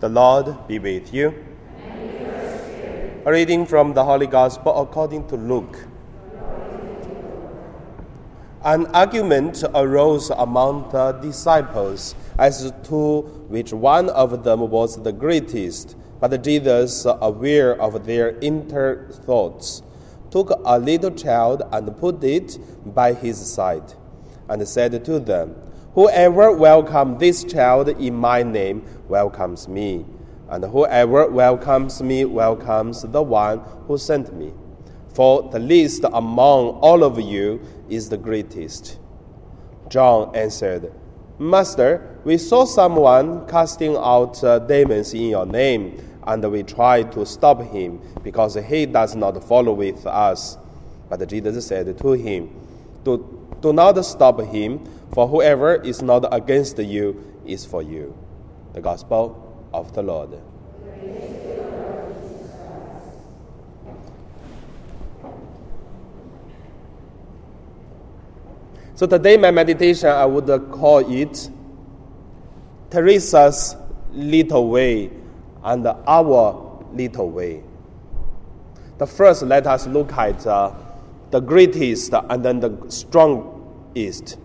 The Lord be with you. A reading from the Holy Gospel according to Luke. An argument arose among the disciples as to which one of them was the greatest. But Jesus, aware of their inner thoughts, took a little child and put it by his side, and said to them, Whoever welcomes this child in my name welcomes me, and whoever welcomes me welcomes the one who sent me. For the least among all of you is the greatest. John answered, Master, we saw someone casting out uh, demons in your name, and we tried to stop him because he does not follow with us. But Jesus said to him, Do, do not stop him for whoever is not against you is for you. The Gospel of the Lord. So today, my meditation, I would call it Teresa's little way and our little way. The first, let us look at uh, the greatest and then the strongest.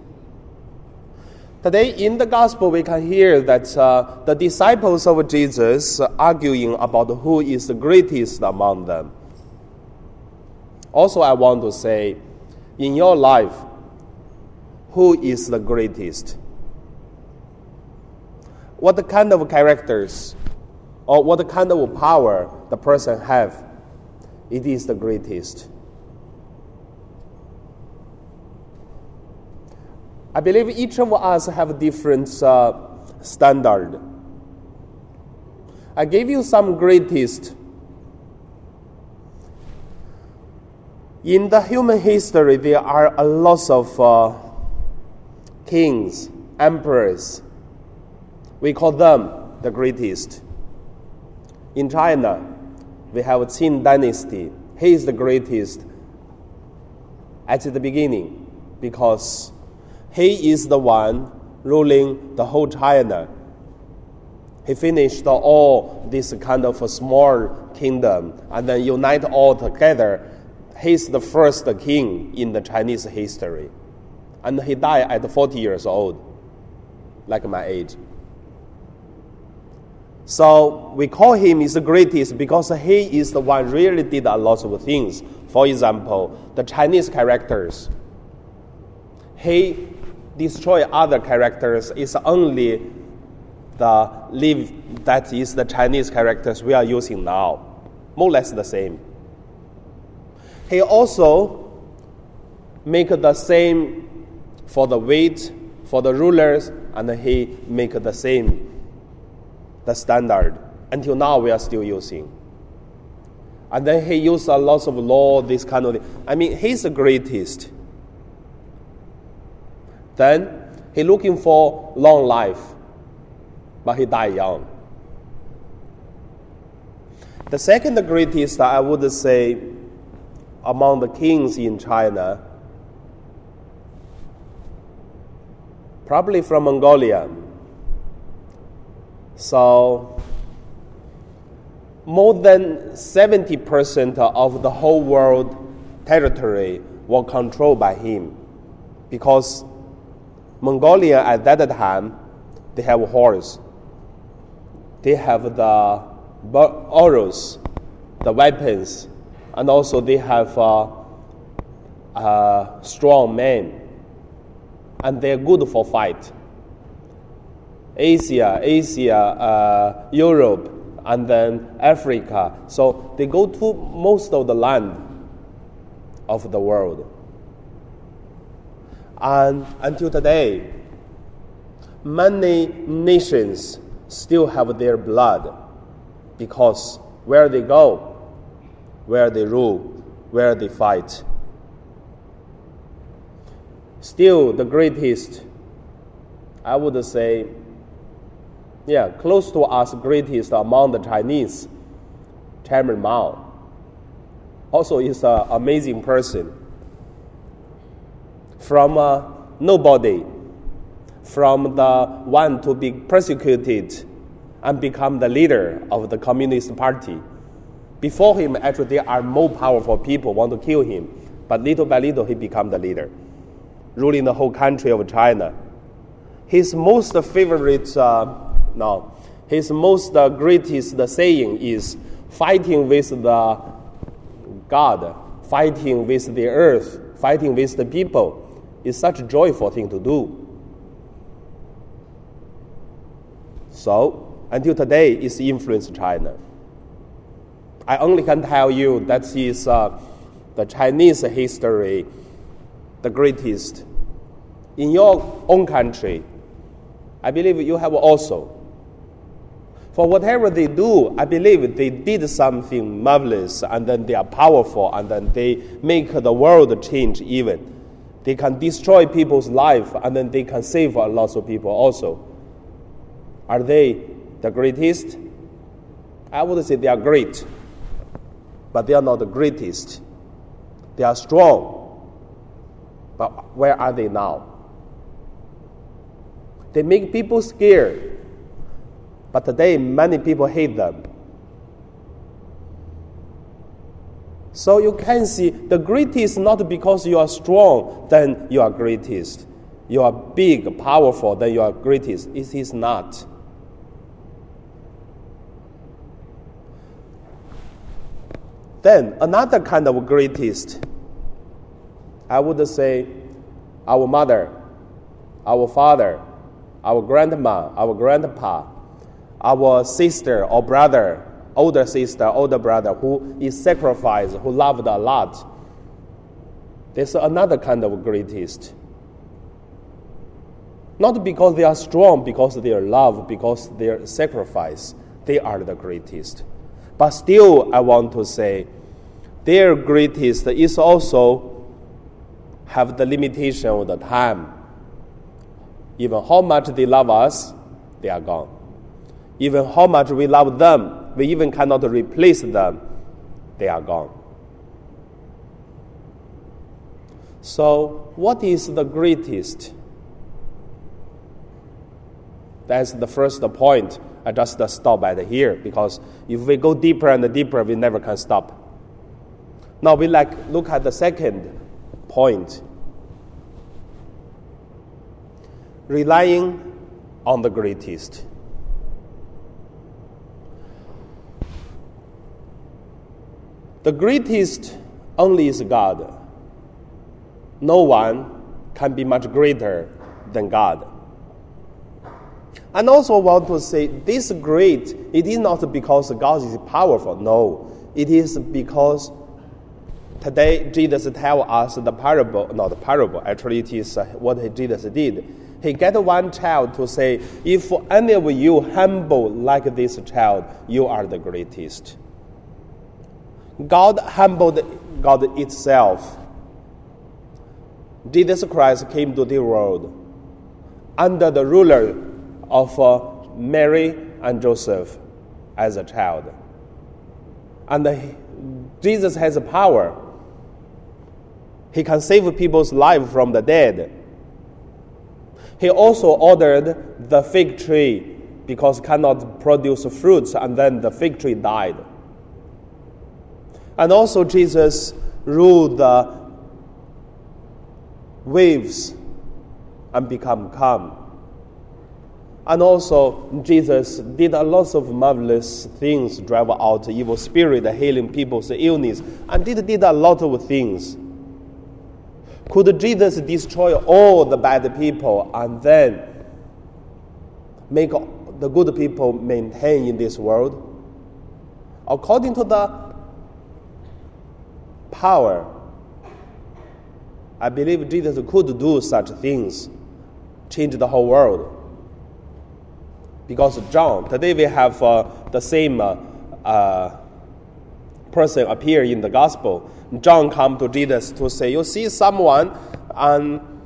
Today in the gospel, we can hear that uh, the disciples of Jesus arguing about who is the greatest among them. Also, I want to say, in your life, who is the greatest? What kind of characters or what kind of power the person have? It is the greatest. I believe each of us have a different uh, standard. I gave you some greatest. In the human history, there are a lot of uh, kings, emperors. We call them the greatest. In China, we have Qin dynasty. He is the greatest at the beginning because he is the one ruling the whole China. He finished all this kind of small kingdom and then unite all together. He's the first king in the Chinese history. And he died at 40 years old, like my age. So we call him is the greatest because he is the one really did a lot of things. For example, the Chinese characters. He destroy other characters is only the live that is the Chinese characters we are using now, more or less the same. He also make the same for the weight for the rulers, and he make the same the standard. Until now, we are still using. And then he used a lot of law, this kind of thing. I mean, he's the greatest. Then he looking for long life, but he died young. The second greatest, I would say, among the kings in China, probably from Mongolia. So, more than 70% of the whole world territory were controlled by him because Mongolia at that time, they have horse. They have the arrows, the weapons, and also they have uh, uh, strong men, and they're good for fight. Asia, Asia, uh, Europe, and then Africa. So they go to most of the land of the world. And until today, many nations still have their blood because where they go, where they rule, where they fight. Still, the greatest, I would say, yeah, close to us, greatest among the Chinese, Chairman Mao. Also, is an amazing person from nobody, from the one to be persecuted, and become the leader of the Communist Party. Before him, actually, there are more powerful people want to kill him, but little by little, he become the leader, ruling the whole country of China. His most favorite, uh, no, his most uh, greatest saying is fighting with the God, fighting with the earth, fighting with the people is such a joyful thing to do. So, until today, it's influenced China. I only can tell you that is uh, the Chinese history, the greatest. In your own country, I believe you have also. For whatever they do, I believe they did something marvelous, and then they are powerful, and then they make the world change even. They can destroy people's life, and then they can save a lot of people also. Are they the greatest? I would say they are great, but they are not the greatest. They are strong, but where are they now? They make people scared but today, many people hate them. So you can see the greatest not because you are strong, then you are greatest. You are big, powerful, then you are greatest. It is not. Then another kind of greatest, I would say, our mother, our father, our grandma, our grandpa, our sister or brother, older sister, older brother, who is sacrificed, who loved a lot. There's another kind of greatest. Not because they are strong, because they are love, because they are sacrifice. They are the greatest. But still, I want to say, their greatest is also have the limitation of the time. Even how much they love us, they are gone. Even how much we love them, we even cannot replace them. They are gone. So, what is the greatest? That's the first point. I just stop at here because if we go deeper and deeper, we never can stop. Now we like look at the second point. Relying on the greatest. The greatest only is God. No one can be much greater than God. And also want to say this great, it is not because God is powerful. No, it is because today Jesus tell us the parable, not the parable, actually it is uh, what Jesus did. He get one child to say, if any of you humble like this child, you are the greatest. God humbled God itself. Jesus Christ came to the world under the ruler of uh, Mary and Joseph as a child. And Jesus has a power. He can save people's life from the dead. He also ordered the fig tree because cannot produce fruits, and then the fig tree died. And also, Jesus ruled the waves and become calm. And also, Jesus did a lot of marvelous things, drive out evil spirit, healing people's illness, and did, did a lot of things. Could Jesus destroy all the bad people and then make the good people maintain in this world? According to the power. I believe Jesus could do such things, change the whole world. Because John, today we have uh, the same uh, uh, person appear in the gospel. John come to Jesus to say, "You see someone um,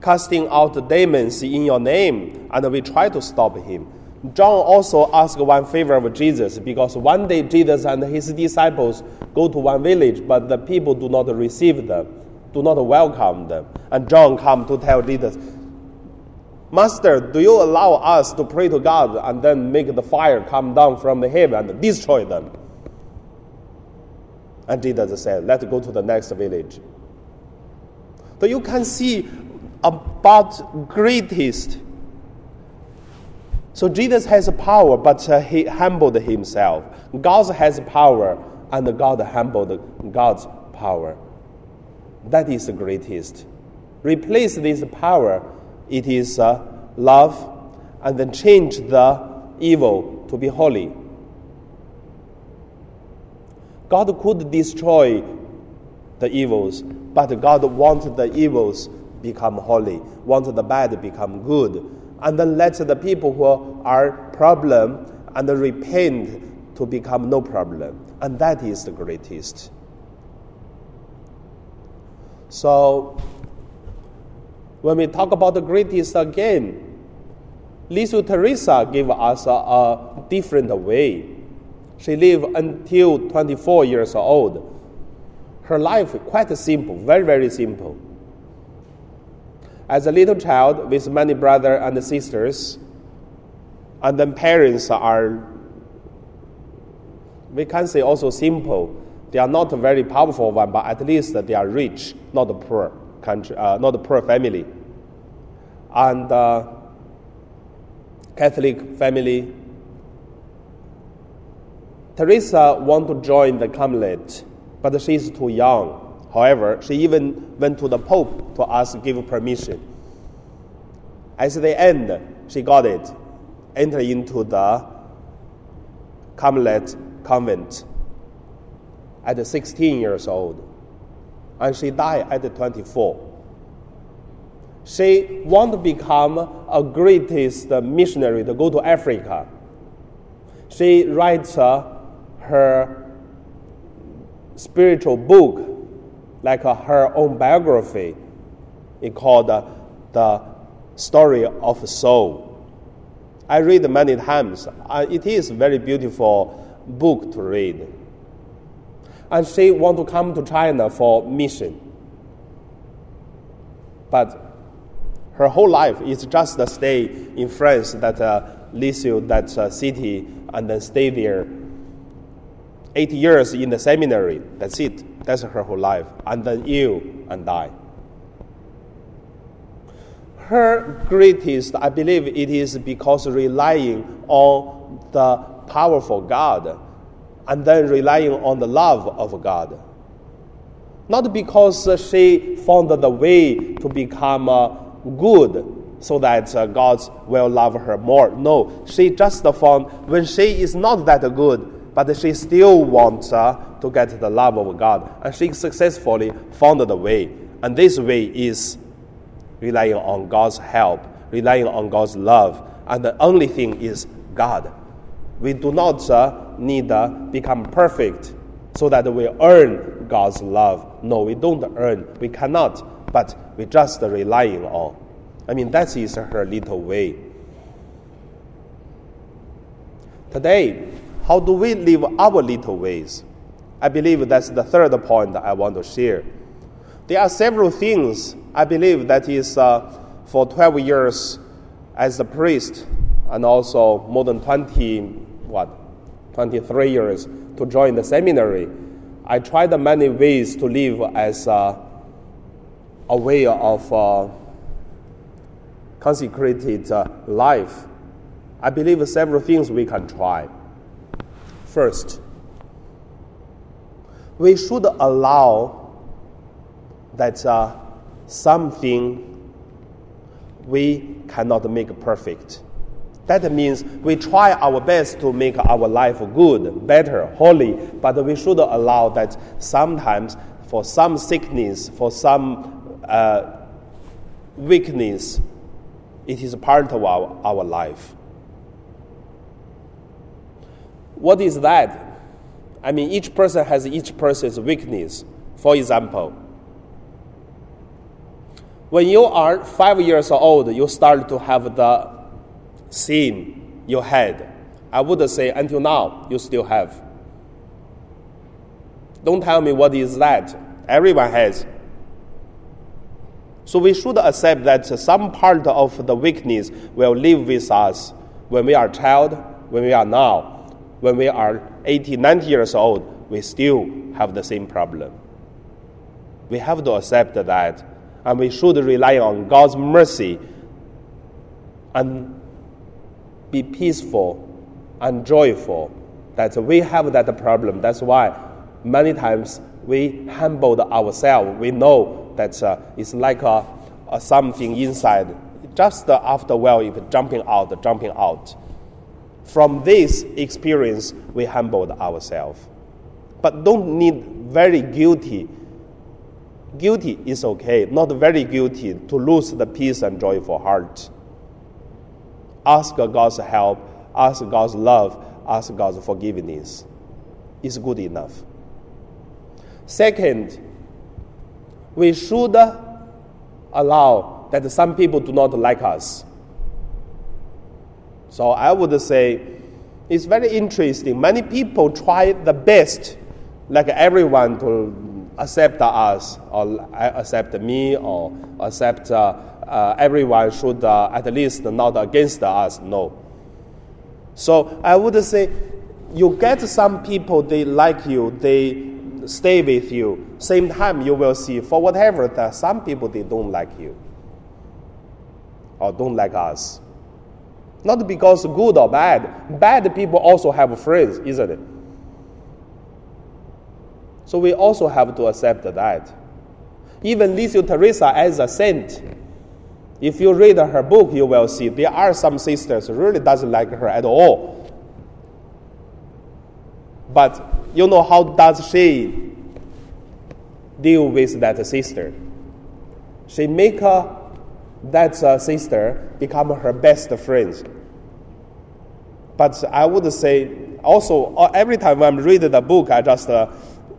casting out demons in your name, and we try to stop him." John also asked one favor of Jesus because one day Jesus and his disciples go to one village, but the people do not receive them, do not welcome them. And John come to tell Jesus, Master, do you allow us to pray to God and then make the fire come down from the heaven and destroy them? And Jesus said, Let's go to the next village. So you can see about greatest. So Jesus has power, but uh, he humbled himself. God has power, and God humbled God's power. That is the greatest. Replace this power, it is uh, love, and then change the evil to be holy. God could destroy the evils, but God wanted the evils become holy, wanted the bad become good, and then let the people who are problem and repent to become no problem, and that is the greatest. So, when we talk about the greatest again, Lisa Teresa gave us a, a different way. She lived until 24 years old. Her life quite simple, very, very simple. As a little child with many brothers and sisters, and then parents are, we can say also simple. They are not a very powerful one, but at least they are rich, not a poor country, uh, not a poor family. And uh, Catholic family. Teresa want to join the Carmelite, but she is too young. However, she even went to the Pope to ask give permission. At the end, she got it, entered into the Carmelite convent at 16 years old, and she died at 24. She want to become a greatest missionary to go to Africa. She writes uh, her spiritual book, like her own biography. It called uh, the Story of Soul. I read many times. Uh, it is a very beautiful book to read and she want to come to China for mission. But her whole life is just to stay in France, that uh, Lisieux, that uh, city, and then stay there. Eight years in the seminary. That's it. That's her whole life, and then ill and die. Her greatest, I believe, it is because relying on the powerful God and then relying on the love of God. Not because she found the way to become uh, good so that uh, God will love her more. No, she just found when she is not that good, but she still wants uh, to get the love of God. And she successfully found the way. And this way is relying on God's help, relying on God's love. And the only thing is God. We do not uh, need to become perfect so that we earn God's love. No, we don't earn. We cannot, but we just relying on. I mean, that is her little way. Today, how do we live our little ways? I believe that's the third point I want to share. There are several things I believe that is uh, for 12 years as a priest and also more than 20, what, 23 years to join the seminary, I tried many ways to live as a, a way of uh, consecrated uh, life. I believe several things we can try. First, we should allow that uh, something we cannot make perfect. That means we try our best to make our life good, better, holy, but we should allow that sometimes for some sickness, for some uh, weakness, it is part of our, our life. What is that? I mean, each person has each person's weakness. For example, when you are five years old, you start to have the sin you had. I would say until now, you still have. Don't tell me what is that. Everyone has. So we should accept that some part of the weakness will live with us when we are child, when we are now, when we are 80, 90 years old, we still have the same problem. We have to accept that, and we should rely on God's mercy and be peaceful and joyful that we have that problem. That's why many times we humble ourselves. We know that uh, it's like a, a something inside. Just after a while, it's jumping out, jumping out. From this experience, we humbled ourselves. But don't need very guilty. Guilty is okay, not very guilty to lose the peace and joyful heart. Ask God's help, ask God's love, ask God's forgiveness. Is good enough. Second, we should allow that some people do not like us. So I would say it's very interesting. Many people try the best, like everyone, to accept us or accept me or accept uh, uh, everyone should uh, at least not against us. No. So I would say you get some people they like you, they stay with you. Same time, you will see for whatever that some people they don't like you or don't like us. Not because good or bad. Bad people also have friends, isn't it? So we also have to accept that. Even Lisa Teresa as a saint, if you read her book, you will see there are some sisters really doesn't like her at all. But you know how does she deal with that sister? She make her, that uh, sister become her best friend. But I would say also uh, every time I'm reading the book, I just uh,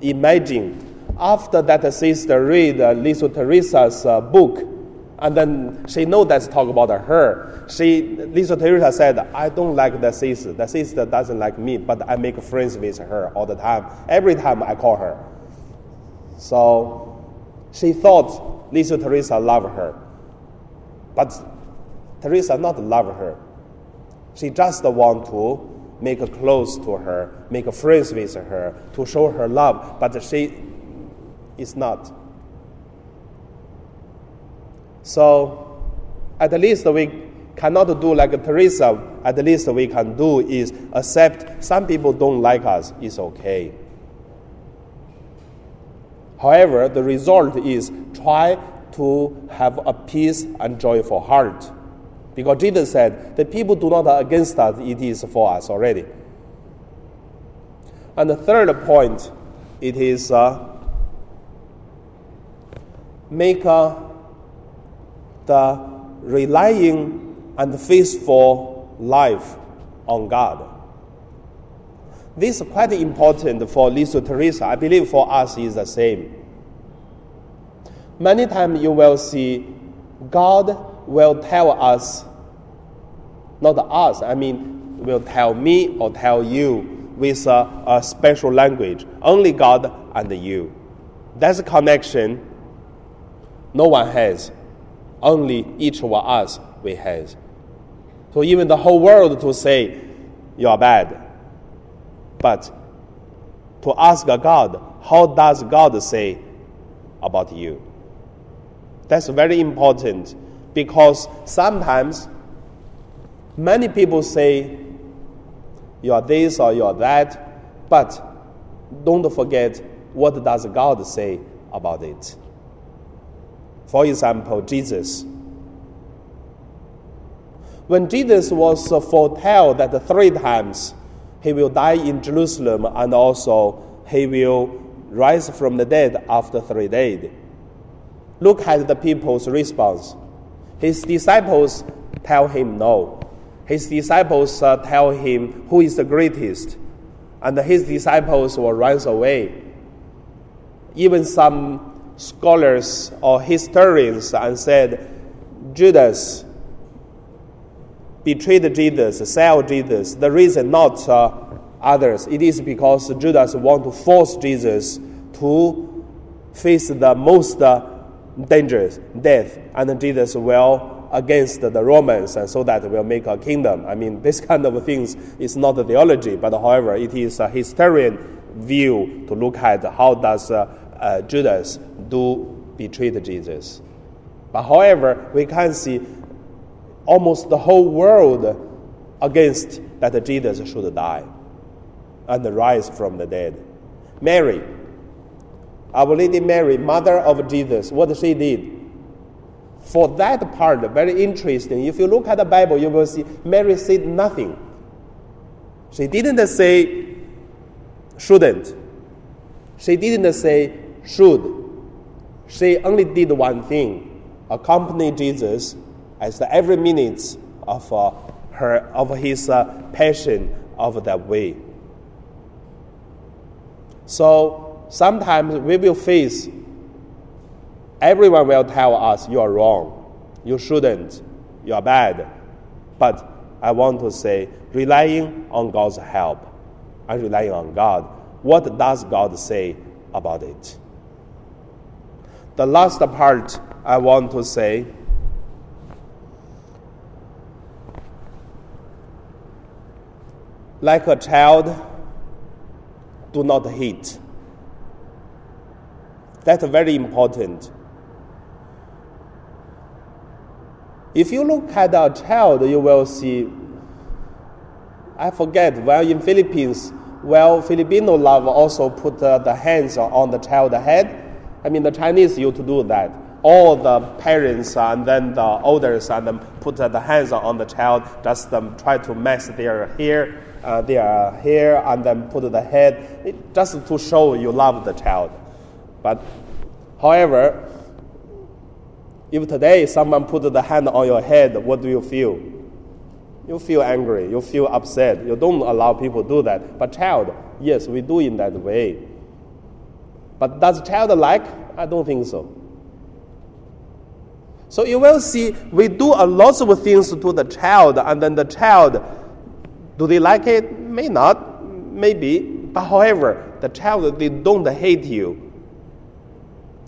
imagine after that sister read uh, Lisa Teresa's uh, book, and then she know that's talk about her. She Lisa Teresa said, "I don't like the sister. The sister doesn't like me, but I make friends with her all the time. Every time I call her." So she thought Lisa Teresa loved her, but Teresa not love her. She just want to make close to her, make friends with her, to show her love, but she is not. So, at least we cannot do like Teresa. At least we can do is accept some people don't like us. It's okay. However, the result is try to have a peace and joyful heart. Because Jesus said, the people do not against us, it is for us already. And the third point, it is uh, make uh, the relying and faithful life on God. This is quite important for Lisa Teresa. I believe for us is the same. Many times you will see God will tell us, not us, I mean, will tell me or tell you with a, a special language. Only God and you. That's a connection no one has only each of us we have. So even the whole world to say you are bad, but to ask God, how does God say about you? That's very important because sometimes many people say you are this or you are that, but don't forget what does God say about it. For example, Jesus. When Jesus was foretold that three times he will die in Jerusalem and also he will rise from the dead after three days. Look at the people's response. His disciples tell him no. His disciples uh, tell him who is the greatest, and his disciples will run away. Even some scholars or historians and said Judas betrayed Jesus, sold Jesus. The reason not uh, others, it is because Judas want to force Jesus to face the most uh, dangerous, death, and Jesus will against the Romans, and so that will make a kingdom. I mean, this kind of things is not a theology, but however, it is a historian view to look at how does uh, uh, Judas do betray Jesus. But however, we can see almost the whole world against that Jesus should die and rise from the dead. Mary, our Lady Mary, mother of Jesus, what she did. For that part, very interesting. If you look at the Bible, you will see Mary said nothing. She didn't say shouldn't. She didn't say should. She only did one thing accompany Jesus as every minute of uh, her of his uh, passion of that way. So sometimes we will face everyone will tell us you are wrong, you shouldn't, you are bad. But I want to say, relying on God's help and relying on God, what does God say about it? The last part I want to say like a child, do not hate. That's very important. If you look at a child, you will see, I forget, well, in Philippines, well, Filipino love also put uh, the hands on the child's head. I mean, the Chinese used to do that. All the parents and then the elders and them put the hands on the child, just um, try to mess their hair, uh, their hair, and then put the head, it, just to show you love the child. But, however, if today someone put the hand on your head, what do you feel? You feel angry, you feel upset. You don't allow people to do that. But child, yes, we do in that way. But does child like? I don't think so. So you will see we do a lot of things to the child, and then the child, do they like it? May not, maybe. But however, the child they don't hate you.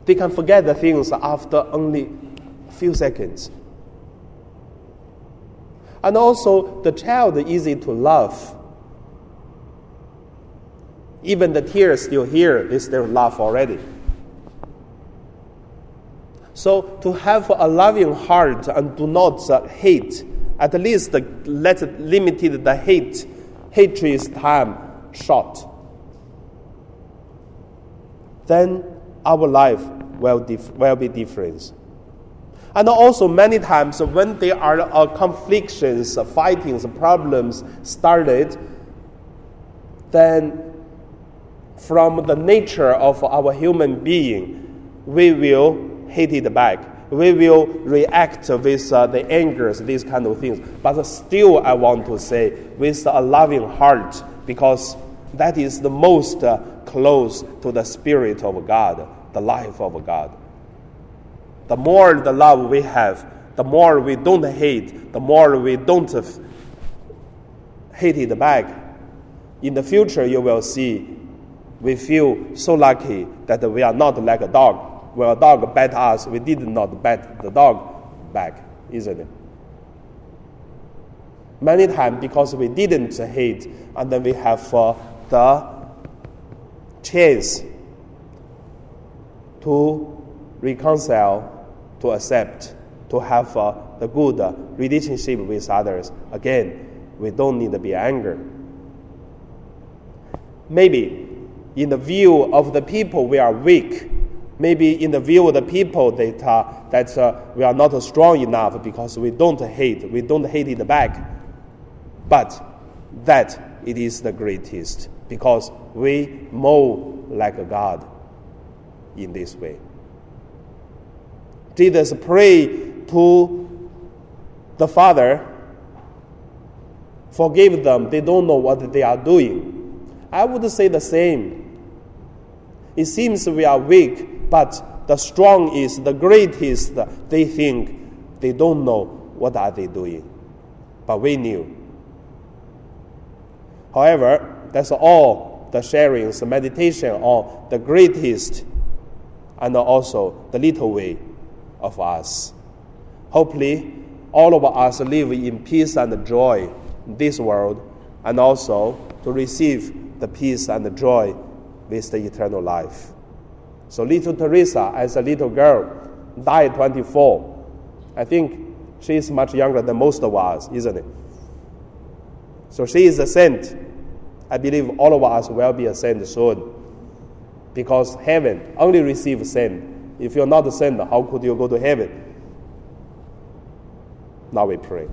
They can forget the things after only a few seconds. And also, the child is easy to love. Even the tears still here, they still laugh already. So, to have a loving heart and do not uh, hate, at least let it limited the hate, hatred's time short. Then our life will, dif- will be different. And also, many times when there are uh, conflicts, fightings, problems started, then from the nature of our human being, we will hit it back. We will react with uh, the angers, these kind of things. But still, I want to say, with a loving heart, because that is the most uh, close to the Spirit of God, the life of God. The more the love we have, the more we don't hate, the more we don't hate it back. In the future, you will see we feel so lucky that we are not like a dog. When a dog bite us, we did not bite the dog back, isn't it? Many times, because we didn't hate, and then we have uh, the chance to reconcile to accept, to have uh, the good uh, relationship with others. Again, we don't need to be angry. Maybe in the view of the people, we are weak. Maybe in the view of the people that, uh, that uh, we are not strong enough because we don't hate, we don't hate it back. But that it is the greatest because we mow like a God in this way. Jesus prayed to the Father, forgive them, they don't know what they are doing. I would say the same. It seems we are weak, but the strong is the greatest. They think they don't know what are they doing, but we knew. However, that's all the sharings, the meditation on the greatest and also the little way of us. Hopefully, all of us live in peace and joy in this world and also to receive the peace and the joy with the eternal life. So, little Teresa, as a little girl, died 24. I think she is much younger than most of us, isn't it? So, she is a saint. I believe all of us will be a saint soon. Because heaven only receives saint. If you're not a saint, how could you go to heaven? Now we pray.